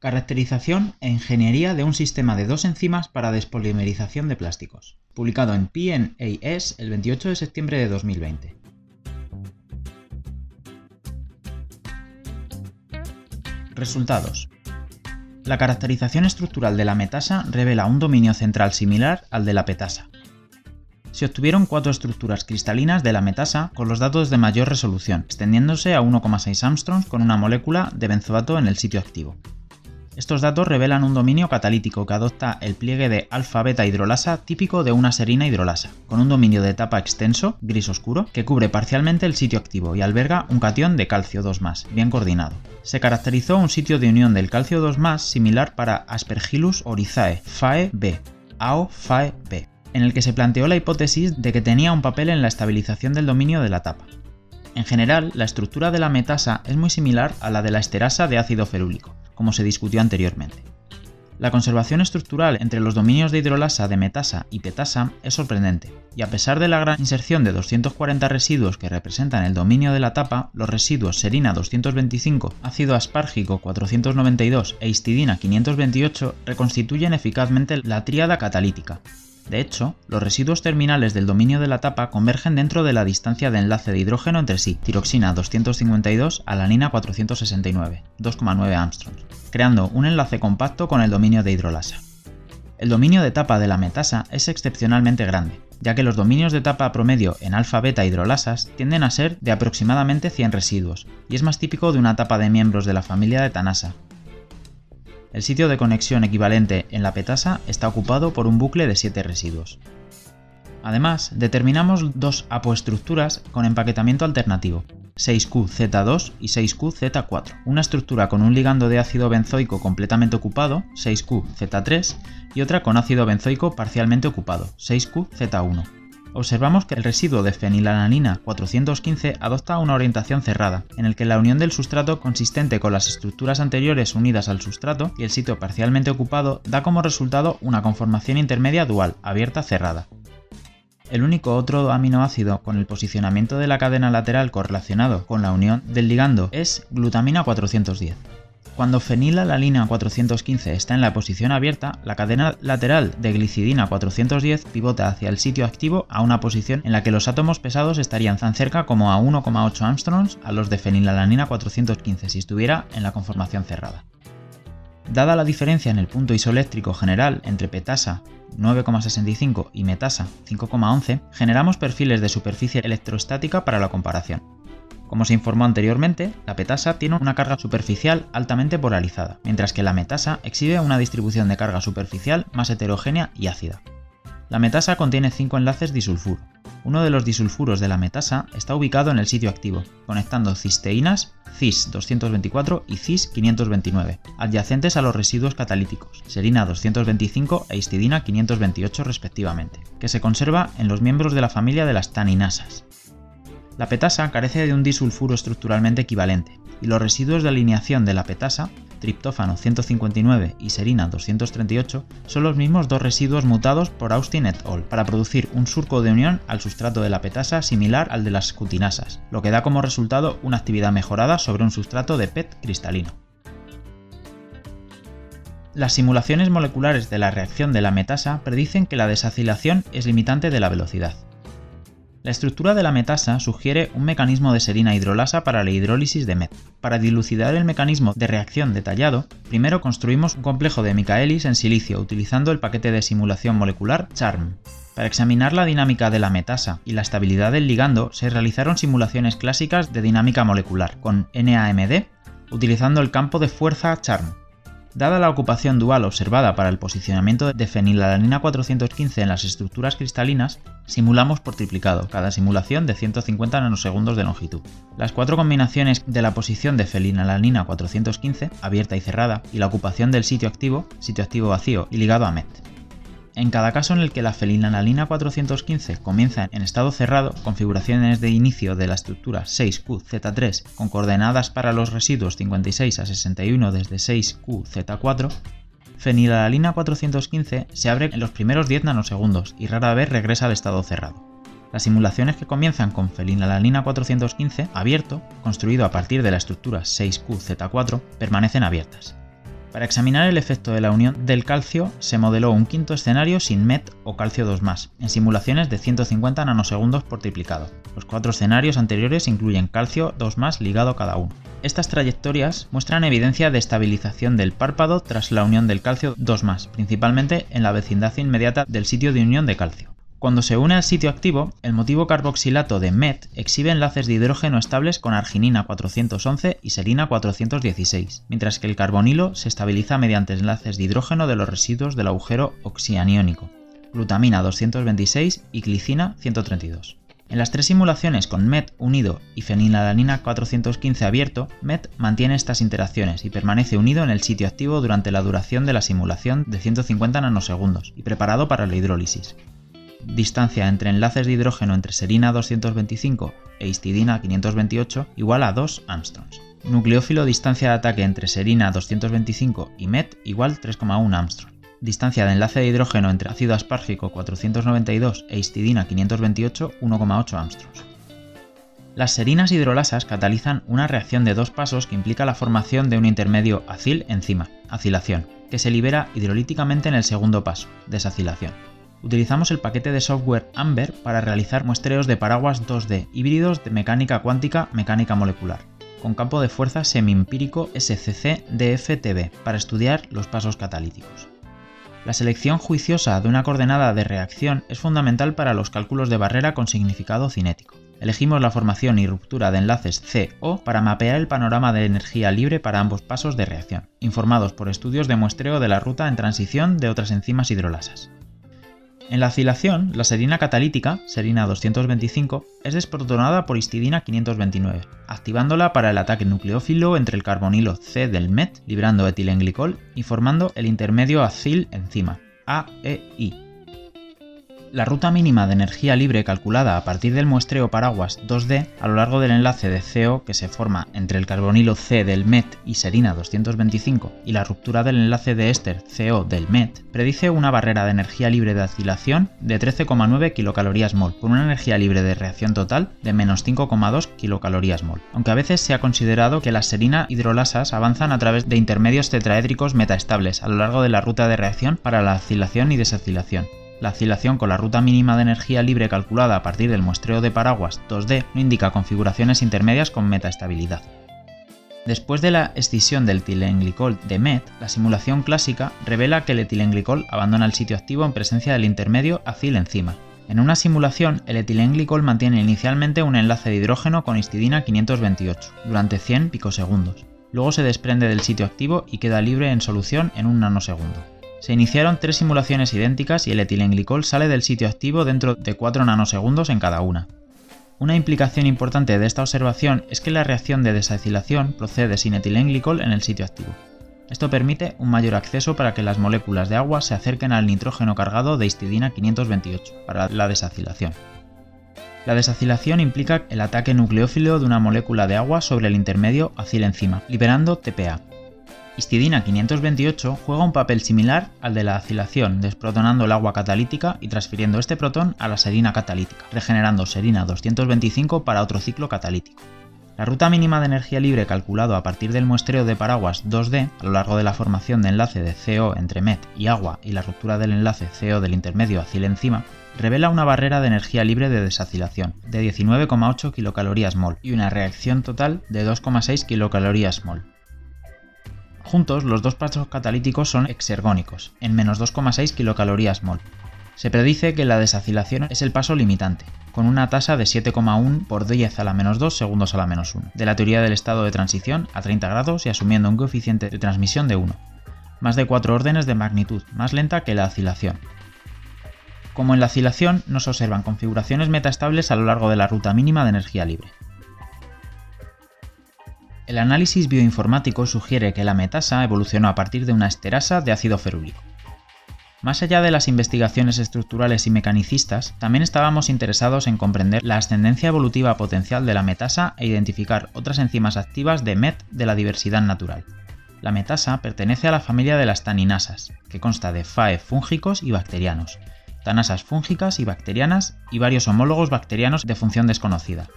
Caracterización e ingeniería de un sistema de dos enzimas para despolimerización de plásticos. Publicado en PNAS el 28 de septiembre de 2020. Resultados. La caracterización estructural de la metasa revela un dominio central similar al de la petasa. Se obtuvieron cuatro estructuras cristalinas de la metasa con los datos de mayor resolución, extendiéndose a 1,6 Armstrongs con una molécula de benzoato en el sitio activo. Estos datos revelan un dominio catalítico que adopta el pliegue de alfa-beta hidrolasa típico de una serina hidrolasa, con un dominio de etapa extenso, gris oscuro, que cubre parcialmente el sitio activo y alberga un cation de calcio 2+, bien coordinado. Se caracterizó un sitio de unión del calcio 2+, similar para Aspergillus oryzae, FAE-B, AO-FAE-B, en el que se planteó la hipótesis de que tenía un papel en la estabilización del dominio de la tapa. En general, la estructura de la metasa es muy similar a la de la esterasa de ácido ferúlico, como se discutió anteriormente. La conservación estructural entre los dominios de hidrolasa de metasa y petasa es sorprendente, y a pesar de la gran inserción de 240 residuos que representan el dominio de la tapa, los residuos serina 225, ácido aspargico 492 e histidina 528 reconstituyen eficazmente la tríada catalítica, de hecho, los residuos terminales del dominio de la tapa convergen dentro de la distancia de enlace de hidrógeno entre sí, tiroxina 252 alanina 469, 2,9 Armstrongs, creando un enlace compacto con el dominio de hidrolasa. El dominio de tapa de la metasa es excepcionalmente grande, ya que los dominios de tapa promedio en alfa-beta hidrolasas tienden a ser de aproximadamente 100 residuos, y es más típico de una tapa de miembros de la familia de Tanasa, el sitio de conexión equivalente en la petasa está ocupado por un bucle de 7 residuos. Además, determinamos dos apoestructuras con empaquetamiento alternativo, 6QZ2 y 6QZ4, una estructura con un ligando de ácido benzoico completamente ocupado, 6QZ3, y otra con ácido benzoico parcialmente ocupado, 6QZ1 observamos que el residuo de fenilalanina 415 adopta una orientación cerrada, en el que la unión del sustrato consistente con las estructuras anteriores unidas al sustrato y el sitio parcialmente ocupado da como resultado una conformación intermedia dual, abierta-cerrada. El único otro aminoácido con el posicionamiento de la cadena lateral correlacionado con la unión del ligando es glutamina 410. Cuando fenilalanina 415 está en la posición abierta, la cadena lateral de glicidina 410 pivota hacia el sitio activo a una posición en la que los átomos pesados estarían tan cerca como a 1,8 Armstrongs a los de fenilalanina 415 si estuviera en la conformación cerrada. Dada la diferencia en el punto isoeléctrico general entre petasa 9,65 y metasa 5,11, generamos perfiles de superficie electrostática para la comparación. Como se informó anteriormente, la petasa tiene una carga superficial altamente polarizada, mientras que la metasa exhibe una distribución de carga superficial más heterogénea y ácida. La metasa contiene 5 enlaces disulfuro. Uno de los disulfuros de la metasa está ubicado en el sitio activo, conectando cisteínas CIS 224 y CIS 529, adyacentes a los residuos catalíticos, serina 225 e histidina 528 respectivamente, que se conserva en los miembros de la familia de las taninasas. La petasa carece de un disulfuro estructuralmente equivalente, y los residuos de alineación de la petasa, triptófano 159 y serina 238, son los mismos dos residuos mutados por Austin et al. para producir un surco de unión al sustrato de la petasa similar al de las cutinasas, lo que da como resultado una actividad mejorada sobre un sustrato de PET cristalino. Las simulaciones moleculares de la reacción de la metasa predicen que la desacilación es limitante de la velocidad. La estructura de la metasa sugiere un mecanismo de serina hidrolasa para la hidrólisis de MET. Para dilucidar el mecanismo de reacción detallado, primero construimos un complejo de Michaelis en silicio utilizando el paquete de simulación molecular CHARM. Para examinar la dinámica de la metasa y la estabilidad del ligando, se realizaron simulaciones clásicas de dinámica molecular con NAMD, utilizando el campo de fuerza CHARM. Dada la ocupación dual observada para el posicionamiento de fenilalanina 415 en las estructuras cristalinas, simulamos por triplicado, cada simulación de 150 nanosegundos de longitud. Las cuatro combinaciones de la posición de fenilalanina 415, abierta y cerrada, y la ocupación del sitio activo, sitio activo vacío y ligado a MET. En cada caso en el que la felinanalina 415 comienza en estado cerrado, configuraciones de inicio de la estructura 6QZ3 con coordenadas para los residuos 56 a 61 desde 6QZ4, fenilalanina 415 se abre en los primeros 10 nanosegundos y rara vez regresa al estado cerrado. Las simulaciones que comienzan con fenilalanina 415 abierto, construido a partir de la estructura 6QZ4, permanecen abiertas. Para examinar el efecto de la unión del calcio, se modeló un quinto escenario sin MET o calcio 2+, en simulaciones de 150 nanosegundos por triplicado. Los cuatro escenarios anteriores incluyen calcio 2+, ligado cada uno. Estas trayectorias muestran evidencia de estabilización del párpado tras la unión del calcio 2+, principalmente en la vecindad inmediata del sitio de unión de calcio. Cuando se une al sitio activo, el motivo carboxilato de MET exhibe enlaces de hidrógeno estables con arginina 411 y serina 416, mientras que el carbonilo se estabiliza mediante enlaces de hidrógeno de los residuos del agujero oxianiónico, glutamina 226 y glicina 132. En las tres simulaciones con MET unido y fenilalanina 415 abierto, MET mantiene estas interacciones y permanece unido en el sitio activo durante la duración de la simulación de 150 nanosegundos y preparado para la hidrólisis distancia entre enlaces de hidrógeno entre serina 225 e histidina 528 igual a 2 angstroms. Nucleófilo distancia de ataque entre serina 225 y MET igual 3,1 angstrom. Distancia de enlace de hidrógeno entre ácido aspargico 492 e histidina 528 1,8 angstroms. Las serinas hidrolasas catalizan una reacción de dos pasos que implica la formación de un intermedio acil-enzima, acilación, que se libera hidrolíticamente en el segundo paso, desacilación utilizamos el paquete de software Amber para realizar muestreos de paraguas 2D híbridos de mecánica cuántica mecánica molecular, con campo de fuerza semiempírico SCC-DFTB para estudiar los pasos catalíticos. La selección juiciosa de una coordenada de reacción es fundamental para los cálculos de barrera con significado cinético. Elegimos la formación y ruptura de enlaces CO para mapear el panorama de energía libre para ambos pasos de reacción, informados por estudios de muestreo de la ruta en transición de otras enzimas hidrolasas. En la acilación, la serina catalítica, serina 225, es desprotonada por histidina 529, activándola para el ataque nucleófilo entre el carbonilo C del MET, librando etilenglicol y formando el intermedio acil enzima, AEI. La ruta mínima de energía libre calculada a partir del muestreo paraguas 2D a lo largo del enlace de CO que se forma entre el carbonilo C del MET y serina 225 y la ruptura del enlace de éster CO del MET predice una barrera de energía libre de acilación de 13,9 kcal mol con una energía libre de reacción total de menos 5,2 kcal mol, aunque a veces se ha considerado que las serina hidrolasas avanzan a través de intermedios tetraédricos metaestables a lo largo de la ruta de reacción para la acilación y desacilación. La oscilación con la ruta mínima de energía libre calculada a partir del muestreo de paraguas 2D no indica configuraciones intermedias con metaestabilidad. Después de la escisión del etilenglicol de MET, la simulación clásica revela que el etilenglicol abandona el sitio activo en presencia del intermedio acil-enzima. En una simulación, el etilenglicol mantiene inicialmente un enlace de hidrógeno con histidina 528 durante 100 picosegundos. Luego se desprende del sitio activo y queda libre en solución en un nanosegundo. Se iniciaron tres simulaciones idénticas y el etilenglicol sale del sitio activo dentro de 4 nanosegundos en cada una. Una implicación importante de esta observación es que la reacción de desacilación procede sin etilenglicol en el sitio activo. Esto permite un mayor acceso para que las moléculas de agua se acerquen al nitrógeno cargado de histidina 528 para la desacilación. La desacilación implica el ataque nucleófilo de una molécula de agua sobre el intermedio acil-enzima, liberando TPA, Histidina 528 juega un papel similar al de la acilación, desprotonando el agua catalítica y transfiriendo este protón a la serina catalítica, regenerando serina 225 para otro ciclo catalítico. La ruta mínima de energía libre calculado a partir del muestreo de paraguas 2D a lo largo de la formación de enlace de CO entre MET y agua y la ruptura del enlace CO del intermedio acil-enzima revela una barrera de energía libre de desacilación de 19,8 kcal mol y una reacción total de 2,6 kcal mol. Juntos, los dos pasos catalíticos son exergónicos, en menos 2,6 kcal mol. Se predice que la desacilación es el paso limitante, con una tasa de 7,1 por 10 a la menos 2 segundos a la menos 1, de la teoría del estado de transición a 30 grados y asumiendo un coeficiente de transmisión de 1, más de 4 órdenes de magnitud, más lenta que la acilación. Como en la acilación, no se observan configuraciones metaestables a lo largo de la ruta mínima de energía libre. El análisis bioinformático sugiere que la metasa evolucionó a partir de una esterasa de ácido ferúlico. Más allá de las investigaciones estructurales y mecanicistas, también estábamos interesados en comprender la ascendencia evolutiva potencial de la metasa e identificar otras enzimas activas de MET de la diversidad natural. La metasa pertenece a la familia de las taninasas, que consta de FAE fúngicos y bacterianos, tanasas fúngicas y bacterianas y varios homólogos bacterianos de función desconocida,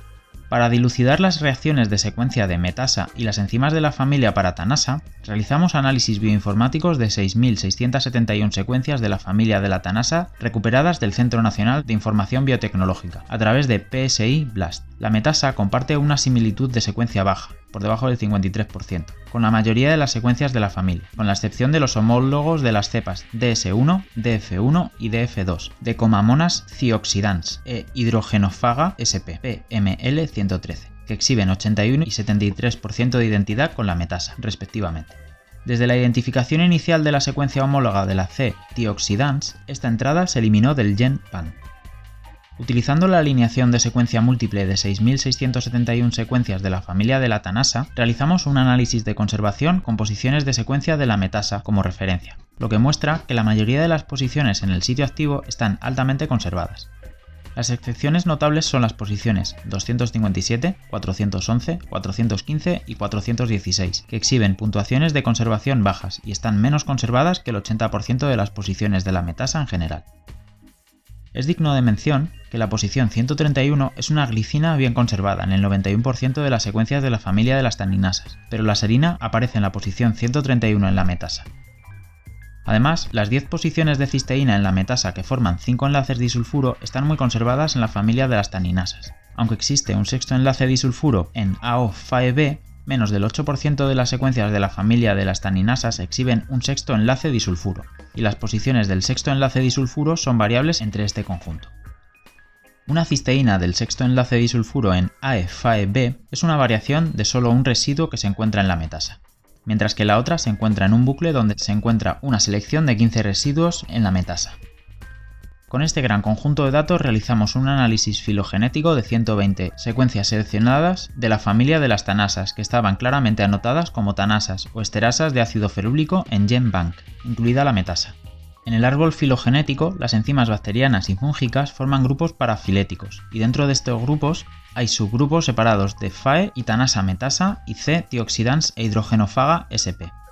Para dilucidar las reacciones de secuencia de metasa y las enzimas de la familia paratanasa, realizamos análisis bioinformáticos de 6.671 secuencias de la familia de la tanasa recuperadas del Centro Nacional de Información Biotecnológica a través de PSI BLAST. La metasa comparte una similitud de secuencia baja, por debajo del 53%, con la mayoría de las secuencias de la familia, con la excepción de los homólogos de las cepas DS1, DF1 y DF2, de Comamonas cioxidans e hidrogenofaga sp, PML113, que exhiben 81 y 73% de identidad con la metasa, respectivamente. Desde la identificación inicial de la secuencia homóloga de la C-tioxidans, esta entrada se eliminó del gen PAN. Utilizando la alineación de secuencia múltiple de 6.671 secuencias de la familia de la tanasa, realizamos un análisis de conservación con posiciones de secuencia de la metasa como referencia, lo que muestra que la mayoría de las posiciones en el sitio activo están altamente conservadas. Las excepciones notables son las posiciones 257, 411, 415 y 416, que exhiben puntuaciones de conservación bajas y están menos conservadas que el 80% de las posiciones de la metasa en general. Es digno de mención que la posición 131 es una glicina bien conservada en el 91% de las secuencias de la familia de las taninasas, pero la serina aparece en la posición 131 en la metasa. Además, las 10 posiciones de cisteína en la metasa que forman 5 enlaces disulfuro están muy conservadas en la familia de las taninasas. Aunque existe un sexto enlace disulfuro en AO-FAE-B, menos del 8% de las secuencias de la familia de las taninasas exhiben un sexto enlace disulfuro, y las posiciones del sexto enlace disulfuro son variables entre este conjunto. Una cisteína del sexto enlace disulfuro en AE-FAE-B es una variación de solo un residuo que se encuentra en la metasa, mientras que la otra se encuentra en un bucle donde se encuentra una selección de 15 residuos en la metasa. Con este gran conjunto de datos realizamos un análisis filogenético de 120 secuencias seleccionadas de la familia de las tanasas que estaban claramente anotadas como tanasas o esterasas de ácido ferúlico en GenBank, incluida la metasa. En el árbol filogenético, las enzimas bacterianas y fúngicas forman grupos parafiléticos, y dentro de estos grupos hay subgrupos separados de FAE y tanasa metasa y C-tioxidans e hidrogenofaga SP.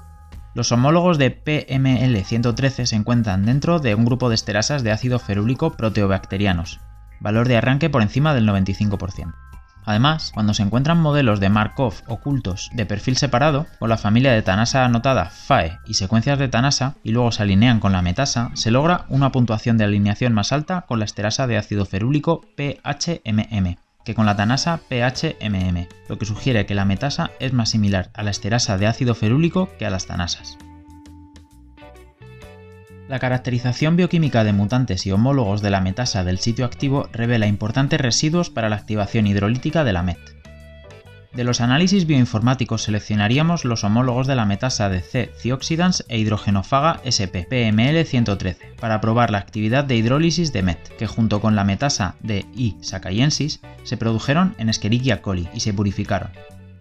Los homólogos de PML113 se encuentran dentro de un grupo de esterasas de ácido ferúlico proteobacterianos, valor de arranque por encima del 95%. Además, cuando se encuentran modelos de Markov ocultos de perfil separado, o la familia de tanasa anotada FAE y secuencias de tanasa, y luego se alinean con la metasa, se logra una puntuación de alineación más alta con la esterasa de ácido ferúlico PHMM, que con la tanasa PHMM, lo que sugiere que la metasa es más similar a la esterasa de ácido ferúlico que a las tanasas. La caracterización bioquímica de mutantes y homólogos de la metasa del sitio activo revela importantes residuos para la activación hidrolítica de la MET. De los análisis bioinformáticos seleccionaríamos los homólogos de la metasa de C-Cioxidans e hidrogenofaga SP PML113 para probar la actividad de hidrólisis de MET, que junto con la metasa de I. sacaiensis se produjeron en Escherichia coli y se purificaron.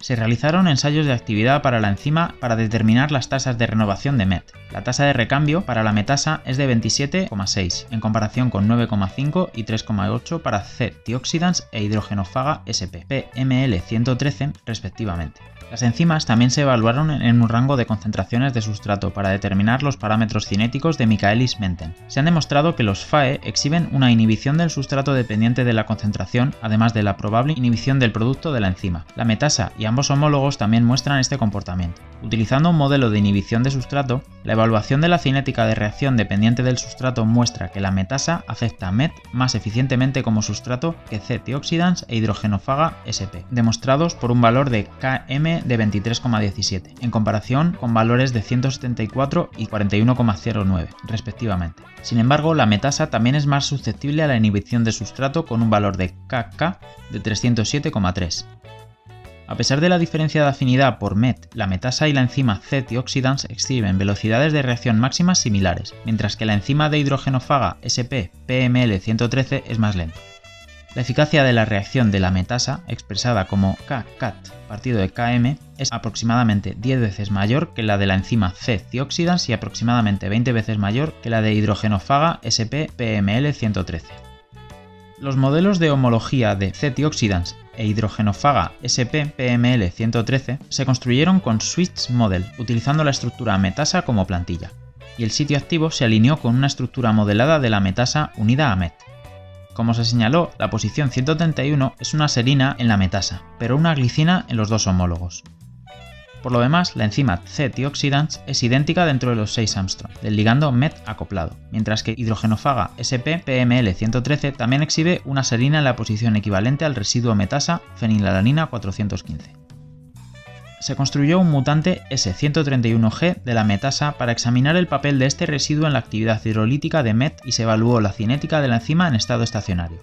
Se realizaron ensayos de actividad para la enzima para determinar las tasas de renovación de MET. La tasa de recambio para la metasa es de 27,6 en comparación con 9,5 y 3,8 para C-tioxidans e hidrogenofaga SP PML113 respectivamente. Las enzimas también se evaluaron en un rango de concentraciones de sustrato para determinar los parámetros cinéticos de Michaelis-Menten. Se han demostrado que los FAE exhiben una inhibición del sustrato dependiente de la concentración, además de la probable inhibición del producto de la enzima. La metasa y ambos homólogos también muestran este comportamiento. Utilizando un modelo de inhibición de sustrato, la evaluación de la cinética de reacción dependiente del sustrato muestra que la metasa afecta MET más eficientemente como sustrato que C-tioxidans e hidrogenofaga SP, demostrados por un valor de Km de 23,17, en comparación con valores de 174 y 41,09, respectivamente. Sin embargo, la metasa también es más susceptible a la inhibición de sustrato con un valor de KK de 307,3. A pesar de la diferencia de afinidad por MET, la metasa y la enzima C-tioxidans exhiben velocidades de reacción máximas similares, mientras que la enzima de hidrogenofaga SP PML113 es más lenta. La eficacia de la reacción de la metasa, expresada como KCAT partido de Km, es aproximadamente 10 veces mayor que la de la enzima C-tioxidans y aproximadamente 20 veces mayor que la de hidrogenofaga SP-PML113. Los modelos de homología de C-tioxidans e hidrogenofaga SP-PML113 se construyeron con Switch Model, utilizando la estructura metasa como plantilla, y el sitio activo se alineó con una estructura modelada de la metasa unida a MET. Como se señaló, la posición 131 es una serina en la metasa, pero una glicina en los dos homólogos. Por lo demás, la enzima C-tioxidans es idéntica dentro de los 6 Armstrong, del ligando MET acoplado, mientras que hidrogenofaga SP-PML113 también exhibe una serina en la posición equivalente al residuo metasa fenilalanina 415 se construyó un mutante S131G de la metasa para examinar el papel de este residuo en la actividad hidrolítica de MET y se evaluó la cinética de la enzima en estado estacionario.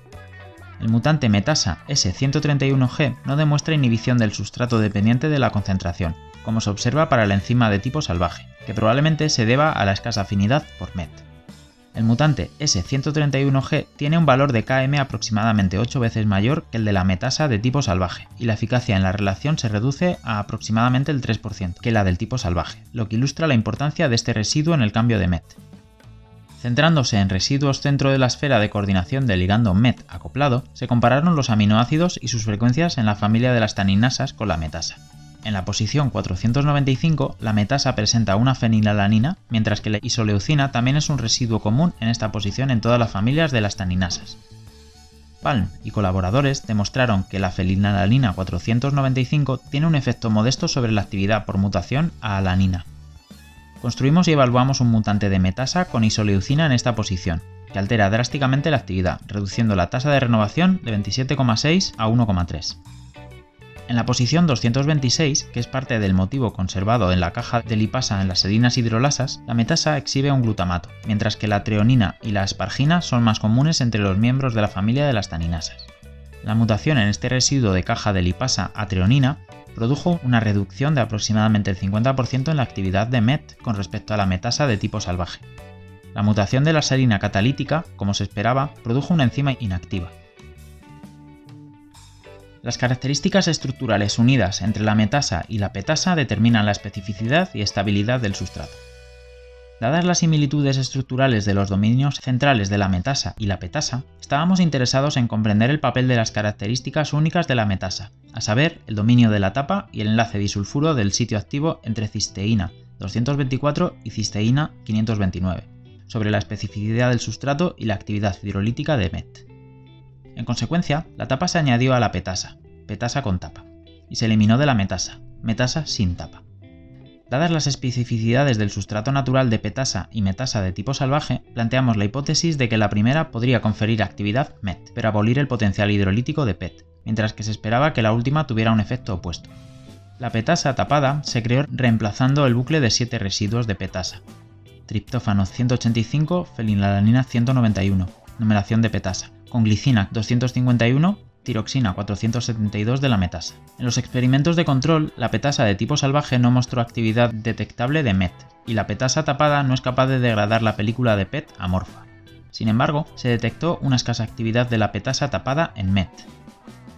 El mutante metasa S131G no demuestra inhibición del sustrato dependiente de la concentración, como se observa para la enzima de tipo salvaje, que probablemente se deba a la escasa afinidad por MET. El mutante S131G tiene un valor de Km aproximadamente 8 veces mayor que el de la metasa de tipo salvaje, y la eficacia en la relación se reduce a aproximadamente el 3% que la del tipo salvaje, lo que ilustra la importancia de este residuo en el cambio de MET. Centrándose en residuos dentro de la esfera de coordinación del ligando MET acoplado, se compararon los aminoácidos y sus frecuencias en la familia de las taninasas con la metasa. En la posición 495, la metasa presenta una fenilalanina, mientras que la isoleucina también es un residuo común en esta posición en todas las familias de las taninasas. Palm y colaboradores demostraron que la fenilalanina 495 tiene un efecto modesto sobre la actividad por mutación a alanina. Construimos y evaluamos un mutante de metasa con isoleucina en esta posición, que altera drásticamente la actividad, reduciendo la tasa de renovación de 27,6 a 1,3. En la posición 226, que es parte del motivo conservado en la caja de lipasa en las serinas hidrolasas, la metasa exhibe un glutamato, mientras que la treonina y la aspargina son más comunes entre los miembros de la familia de las taninasas. La mutación en este residuo de caja de lipasa a treonina produjo una reducción de aproximadamente el 50% en la actividad de MET con respecto a la metasa de tipo salvaje. La mutación de la serina catalítica, como se esperaba, produjo una enzima inactiva, las características estructurales unidas entre la metasa y la petasa determinan la especificidad y estabilidad del sustrato. Dadas las similitudes estructurales de los dominios centrales de la metasa y la petasa, estábamos interesados en comprender el papel de las características únicas de la metasa, a saber, el dominio de la tapa y el enlace disulfuro del sitio activo entre cisteína 224 y cisteína 529, sobre la especificidad del sustrato y la actividad hidrolítica de MET. En consecuencia, la tapa se añadió a la petasa, petasa con tapa, y se eliminó de la metasa, metasa sin tapa. Dadas las especificidades del sustrato natural de petasa y metasa de tipo salvaje, planteamos la hipótesis de que la primera podría conferir actividad MET, pero abolir el potencial hidrolítico de PET, mientras que se esperaba que la última tuviera un efecto opuesto. La petasa tapada se creó reemplazando el bucle de 7 residuos de petasa. Triptófano 185, fenilalanina 191, numeración de petasa, con glicina 251, tiroxina 472 de la metasa. En los experimentos de control, la petasa de tipo salvaje no mostró actividad detectable de MET, y la petasa tapada no es capaz de degradar la película de PET amorfa. Sin embargo, se detectó una escasa actividad de la petasa tapada en MET.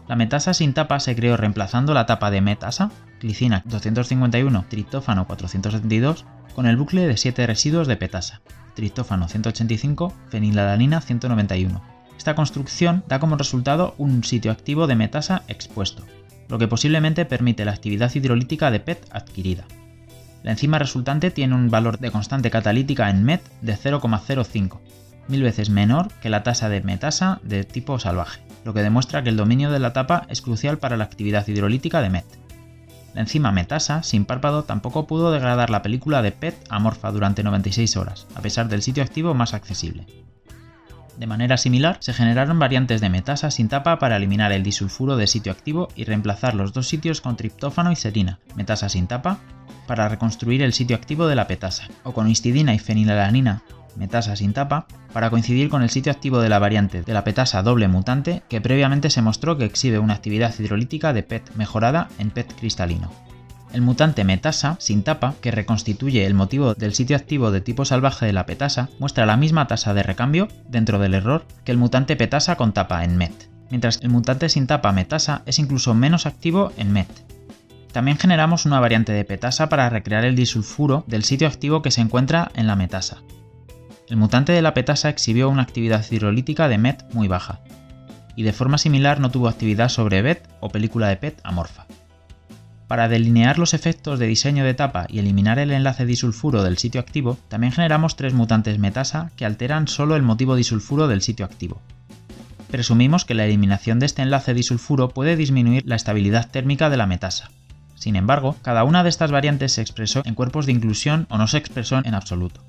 La metasa sin tapa se creó reemplazando la tapa de metasa, glicina 251, triptófano 472, con el bucle de 7 residuos de petasa, triptófano 185, fenilalanina 191 esta construcción da como resultado un sitio activo de metasa expuesto, lo que posiblemente permite la actividad hidrolítica de PET adquirida. La enzima resultante tiene un valor de constante catalítica en MET de 0,05, mil veces menor que la tasa de metasa de tipo salvaje, lo que demuestra que el dominio de la tapa es crucial para la actividad hidrolítica de MET. La enzima metasa, sin párpado, tampoco pudo degradar la película de PET amorfa durante 96 horas, a pesar del sitio activo más accesible. De manera similar, se generaron variantes de metasa sin tapa para eliminar el disulfuro de sitio activo y reemplazar los dos sitios con triptófano y serina, metasa sin tapa, para reconstruir el sitio activo de la petasa, o con histidina y fenilalanina, metasa sin tapa, para coincidir con el sitio activo de la variante de la petasa doble mutante que previamente se mostró que exhibe una actividad hidrolítica de PET mejorada en PET cristalino. El mutante metasa, sin tapa, que reconstituye el motivo del sitio activo de tipo salvaje de la petasa, muestra la misma tasa de recambio, dentro del error, que el mutante petasa con tapa en MET, mientras el mutante sin tapa metasa es incluso menos activo en MET. También generamos una variante de petasa para recrear el disulfuro del sitio activo que se encuentra en la metasa. El mutante de la petasa exhibió una actividad hidrolítica de MET muy baja, y de forma similar no tuvo actividad sobre BET o película de PET amorfa. Para delinear los efectos de diseño de etapa y eliminar el enlace disulfuro del sitio activo, también generamos tres mutantes metasa que alteran solo el motivo disulfuro del sitio activo. presumimos que la eliminación de este enlace disulfuro puede disminuir la estabilidad térmica de la metasa. Sin embargo, cada una de estas variantes se expresó en cuerpos de inclusión o no se expresó en absoluto.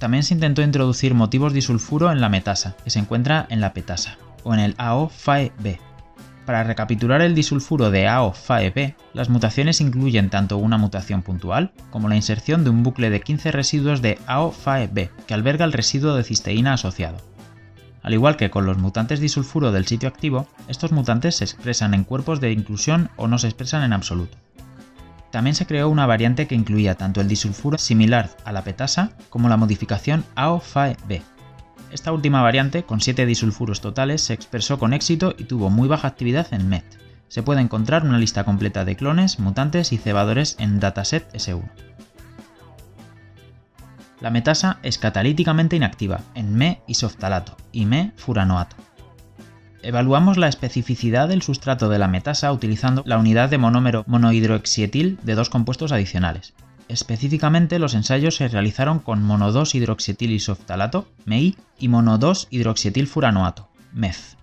También se intentó introducir motivos disulfuro en la metasa, que se encuentra en la petasa, o en el AO-FAE-B. Para recapitular el disulfuro de AO-FAE-B, las mutaciones incluyen tanto una mutación puntual como la inserción de un bucle de 15 residuos de AO-FAE-B que alberga el residuo de cisteína asociado. Al igual que con los mutantes disulfuro del sitio activo, estos mutantes se expresan en cuerpos de inclusión o no se expresan en absoluto. También se creó una variante que incluía tanto el disulfuro similar a la petasa como la modificación AO-FAE-B. Esta última variante, con 7 disulfuros totales, se expresó con éxito y tuvo muy baja actividad en MET. Se puede encontrar una lista completa de clones, mutantes y cebadores en dataset S1. La metasa es catalíticamente inactiva en Me-isoftalato y Me-furanoato. Evaluamos la especificidad del sustrato de la metasa utilizando la unidad de monómero monohidroxietil de dos compuestos adicionales. Específicamente, los ensayos se realizaron con mono-2-hidroxietil-isoftalato, MEI, y mono-2-hidroxietil-furanoato, MEF.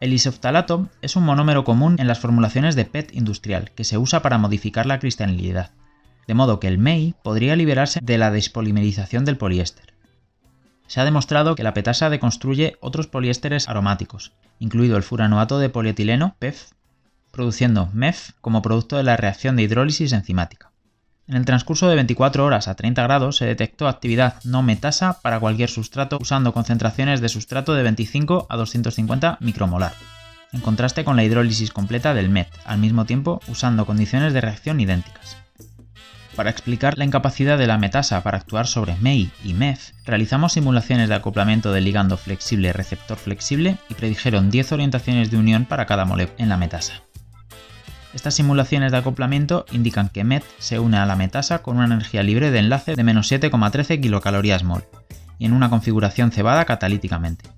El isoftalato es un monómero común en las formulaciones de PET industrial que se usa para modificar la cristalinidad de modo que el MEI podría liberarse de la despolimerización del poliéster. Se ha demostrado que la petasa deconstruye otros poliésteres aromáticos, incluido el furanoato de polietileno, PEF, produciendo MEF como producto de la reacción de hidrólisis enzimática. En el transcurso de 24 horas a 30 grados se detectó actividad no metasa para cualquier sustrato usando concentraciones de sustrato de 25 a 250 micromolar, en contraste con la hidrólisis completa del MET, al mismo tiempo usando condiciones de reacción idénticas. Para explicar la incapacidad de la metasa para actuar sobre MEI y MEF, realizamos simulaciones de acoplamiento del ligando flexible-receptor flexible y predijeron 10 orientaciones de unión para cada molécula en la metasa. Estas simulaciones de acoplamiento indican que MET se une a la metasa con una energía libre de enlace de menos 7,13 kcal y en una configuración cebada catalíticamente.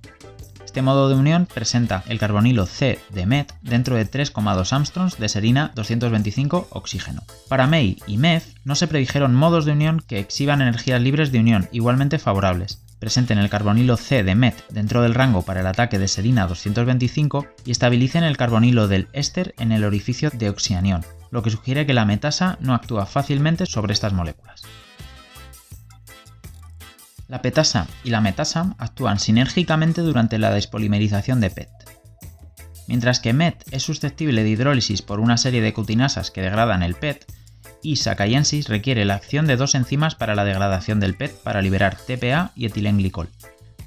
Este modo de unión presenta el carbonilo C de MET dentro de 3,2 Armstrongs de serina 225 oxígeno. Para MEI y MEF no se predijeron modos de unión que exhiban energías libres de unión igualmente favorables. Presenten el carbonilo C de MET dentro del rango para el ataque de serina 225 y estabilicen el carbonilo del éster en el orificio de oxianión, lo que sugiere que la metasa no actúa fácilmente sobre estas moléculas. La petasa y la metasa actúan sinérgicamente durante la despolimerización de PET. Mientras que MET es susceptible de hidrólisis por una serie de cutinasas que degradan el PET, y Sakaiensis requiere la acción de dos enzimas para la degradación del PET para liberar TPA y etilenglicol.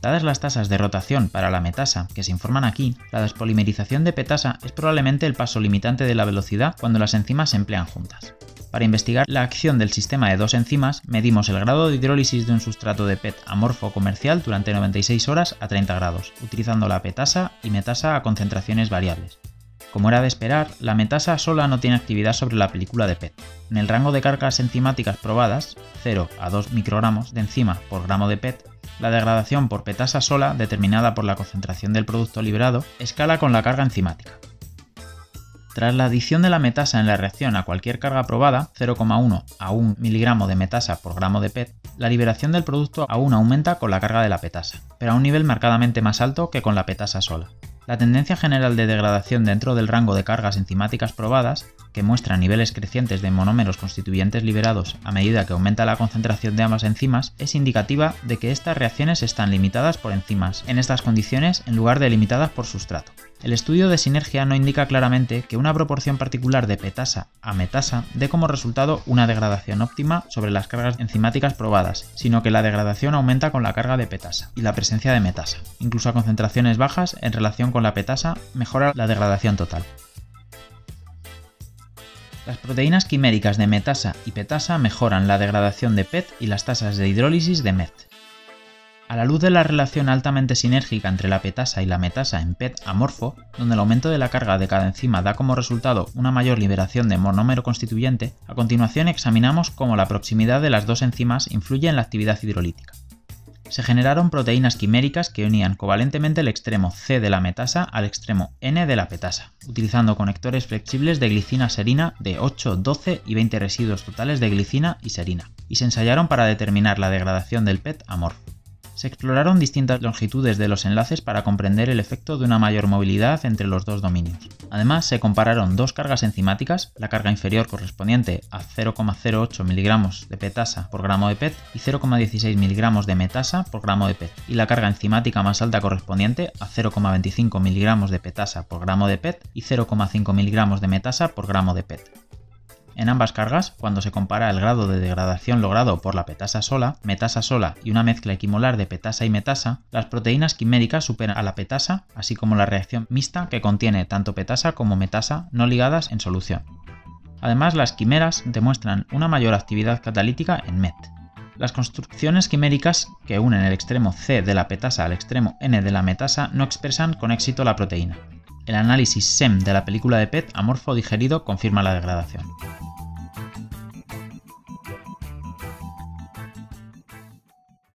Dadas las tasas de rotación para la metasa que se informan aquí, la despolimerización de petasa es probablemente el paso limitante de la velocidad cuando las enzimas se emplean juntas. Para investigar la acción del sistema de dos enzimas, medimos el grado de hidrólisis de un sustrato de PET amorfo comercial durante 96 horas a 30 grados, utilizando la petasa y metasa a concentraciones variables. Como era de esperar, la metasa sola no tiene actividad sobre la película de PET. En el rango de cargas enzimáticas probadas, 0 a 2 microgramos de enzima por gramo de PET, la degradación por petasa sola, determinada por la concentración del producto liberado, escala con la carga enzimática. Tras la adición de la metasa en la reacción a cualquier carga probada, 0,1 a 1 miligramo de metasa por gramo de PET, la liberación del producto aún aumenta con la carga de la petasa, pero a un nivel marcadamente más alto que con la petasa sola. La tendencia general de degradación dentro del rango de cargas enzimáticas probadas, que muestra niveles crecientes de monómeros constituyentes liberados a medida que aumenta la concentración de ambas enzimas, es indicativa de que estas reacciones están limitadas por enzimas en estas condiciones en lugar de limitadas por sustrato. El estudio de sinergia no indica claramente que una proporción particular de petasa a metasa dé como resultado una degradación óptima sobre las cargas enzimáticas probadas, sino que la degradación aumenta con la carga de petasa y la presencia de metasa. Incluso a concentraciones bajas en relación con la petasa mejora la degradación total. Las proteínas quiméricas de metasa y petasa mejoran la degradación de PET y las tasas de hidrólisis de MET. A la luz de la relación altamente sinérgica entre la petasa y la metasa en PET amorfo, donde el aumento de la carga de cada enzima da como resultado una mayor liberación de monómero constituyente, a continuación examinamos cómo la proximidad de las dos enzimas influye en la actividad hidrolítica. Se generaron proteínas quiméricas que unían covalentemente el extremo C de la metasa al extremo N de la petasa, utilizando conectores flexibles de glicina-serina de 8, 12 y 20 residuos totales de glicina y serina, y se ensayaron para determinar la degradación del PET amorfo. Se exploraron distintas longitudes de los enlaces para comprender el efecto de una mayor movilidad entre los dos dominios. Además, se compararon dos cargas enzimáticas, la carga inferior correspondiente a 0,08 mg de petasa por gramo de PET y 0,16 mg de metasa por gramo de PET, y la carga enzimática más alta correspondiente a 0,25 mg de petasa por gramo de PET y 0,5 mg de metasa por gramo de PET. En ambas cargas, cuando se compara el grado de degradación logrado por la petasa sola, metasa sola y una mezcla equimolar de petasa y metasa, las proteínas quiméricas superan a la petasa, así como la reacción mixta que contiene tanto petasa como metasa no ligadas en solución. Además, las quimeras demuestran una mayor actividad catalítica en MET. Las construcciones quiméricas que unen el extremo C de la petasa al extremo N de la metasa no expresan con éxito la proteína. El análisis SEM de la película de PET amorfo digerido confirma la degradación.